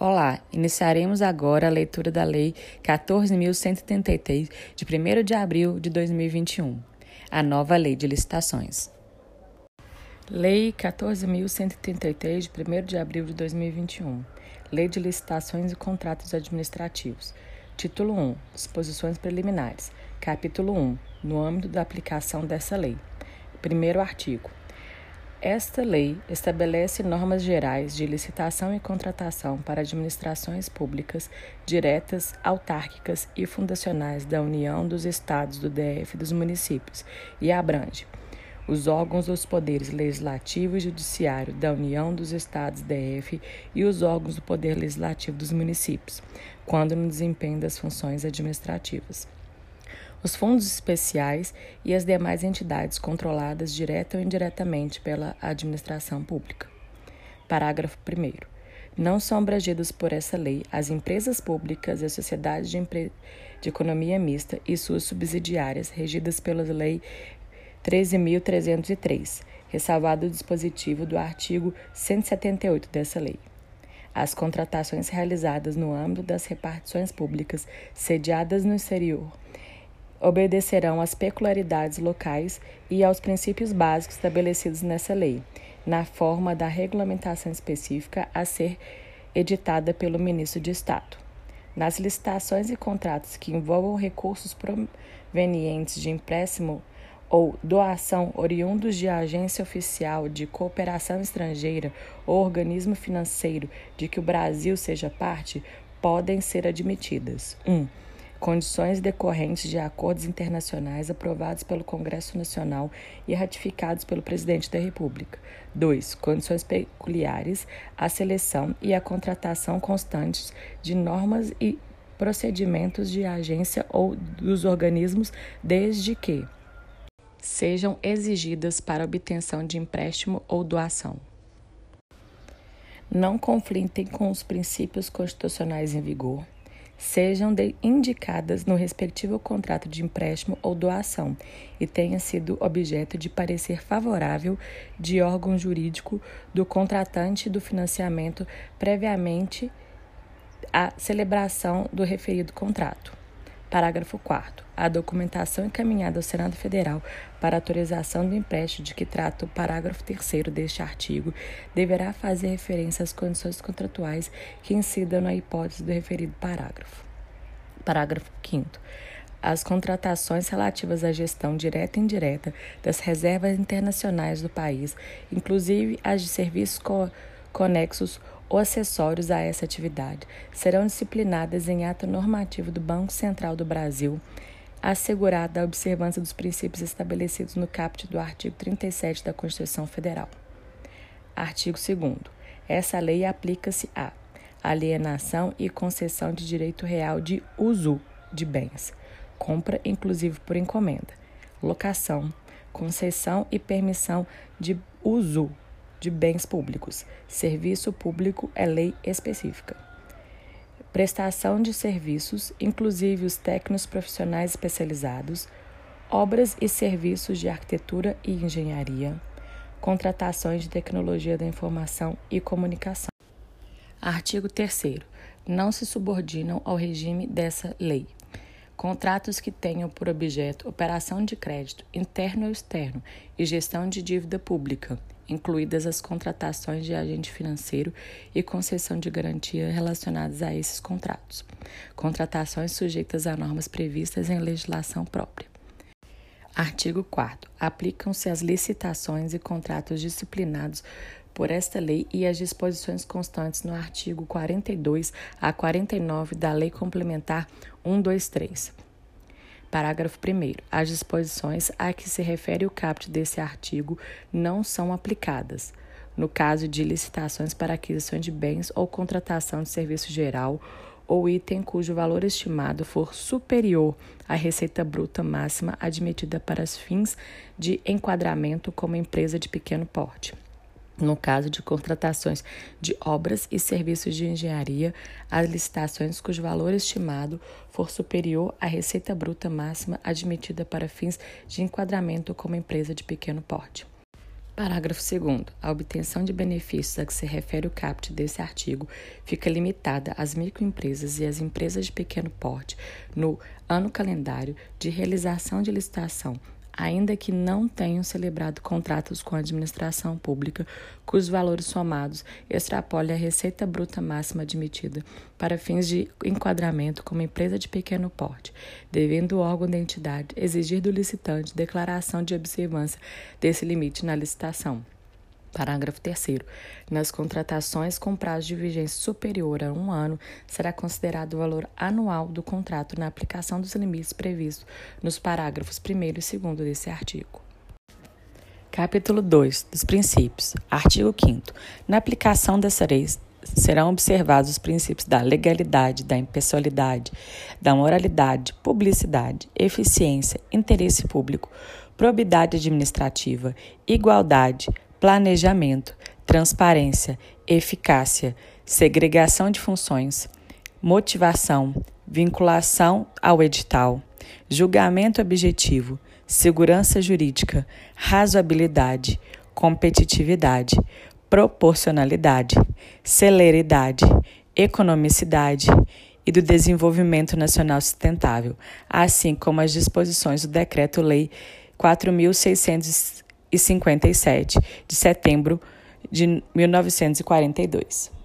Olá, iniciaremos agora a leitura da Lei 14.133, de 1 de abril de 2021, a nova Lei de Licitações. Lei 14.133, de 1 de abril de 2021, Lei de Licitações e Contratos Administrativos. Título 1 Disposições Preliminares. Capítulo 1 No âmbito da aplicação dessa lei. Primeiro artigo. Esta lei estabelece normas gerais de licitação e contratação para administrações públicas diretas, autárquicas e fundacionais da União, dos Estados, do DF e dos municípios e abrange os órgãos dos poderes legislativo e judiciário da União dos Estados DF e os órgãos do poder legislativo dos municípios, quando no desempenho das funções administrativas os fundos especiais e as demais entidades controladas direta ou indiretamente pela administração pública. Parágrafo 1. Não são abrangidos por essa lei as empresas públicas e as sociedades de, de economia mista e suas subsidiárias, regidas pela Lei 13.303, ressalvado o dispositivo do artigo 178 dessa lei as contratações realizadas no âmbito das repartições públicas sediadas no exterior obedecerão às peculiaridades locais e aos princípios básicos estabelecidos nessa lei, na forma da regulamentação específica a ser editada pelo ministro de Estado. Nas licitações e contratos que envolvam recursos provenientes de empréstimo ou doação oriundos de agência oficial de cooperação estrangeira ou organismo financeiro de que o Brasil seja parte, podem ser admitidas: 1. Um, condições decorrentes de acordos internacionais aprovados pelo Congresso Nacional e ratificados pelo Presidente da República. 2. Condições peculiares à seleção e à contratação constantes de normas e procedimentos de agência ou dos organismos, desde que sejam exigidas para obtenção de empréstimo ou doação. Não conflitem com os princípios constitucionais em vigor sejam indicadas no respectivo contrato de empréstimo ou doação e tenha sido objeto de parecer favorável de órgão jurídico do contratante do financiamento previamente à celebração do referido contrato. Parágrafo 4 A documentação encaminhada ao Senado Federal para autorização do empréstimo de que trata o parágrafo 3 deste artigo deverá fazer referência às condições contratuais que incidam na hipótese do referido parágrafo. Parágrafo 5 as contratações relativas à gestão direta e indireta das reservas internacionais do país, inclusive as de serviços co conexos ou acessórios a essa atividade, serão disciplinadas em ato normativo do Banco Central do Brasil, assegurada a observância dos princípios estabelecidos no caput do artigo 37 da Constituição Federal. Artigo 2 Essa lei aplica-se a alienação e concessão de direito real de uso de bens, compra inclusive por encomenda, locação, concessão e permissão de uso de bens públicos. Serviço público é lei específica. Prestação de serviços, inclusive os técnicos profissionais especializados, obras e serviços de arquitetura e engenharia, contratações de tecnologia da informação e comunicação. Artigo 3. Não se subordinam ao regime dessa lei contratos que tenham por objeto operação de crédito interno ou externo e gestão de dívida pública, incluídas as contratações de agente financeiro e concessão de garantia relacionadas a esses contratos. Contratações sujeitas a normas previstas em legislação própria. Artigo 4. Aplicam-se as licitações e contratos disciplinados por esta lei e as disposições constantes no artigo 42 a 49 da Lei Complementar 123. Parágrafo 1. As disposições a que se refere o caput desse artigo não são aplicadas no caso de licitações para aquisição de bens ou contratação de serviço geral ou item cujo valor estimado for superior à receita bruta máxima admitida para os fins de enquadramento como empresa de pequeno porte. No caso de contratações de obras e serviços de engenharia, as licitações cujo valor estimado for superior à receita bruta máxima admitida para fins de enquadramento como empresa de pequeno porte. Parágrafo 2. A obtenção de benefícios a que se refere o caput desse artigo fica limitada às microempresas e às empresas de pequeno porte no ano calendário de realização de licitação, ainda que não tenham celebrado contratos com a administração pública cujos valores somados extrapolem a receita bruta máxima admitida para fins de enquadramento como empresa de pequeno porte, devendo o órgão da entidade exigir do licitante declaração de observância desse limite na licitação. Parágrafo 3. Nas contratações com prazo de vigência superior a um ano, será considerado o valor anual do contrato na aplicação dos limites previstos nos parágrafos 1 e 2 desse artigo. Capítulo 2 dos Princípios. Artigo 5. Na aplicação dessa lei, serão observados os princípios da legalidade, da impessoalidade, da moralidade, publicidade, eficiência, interesse público, probidade administrativa, igualdade, planejamento, transparência, eficácia, segregação de funções, motivação, vinculação ao edital, julgamento objetivo, segurança jurídica, razoabilidade, competitividade, proporcionalidade, celeridade, economicidade e do desenvolvimento nacional sustentável, assim como as disposições do Decreto-Lei 4.600 e 57, de setembro de 1942.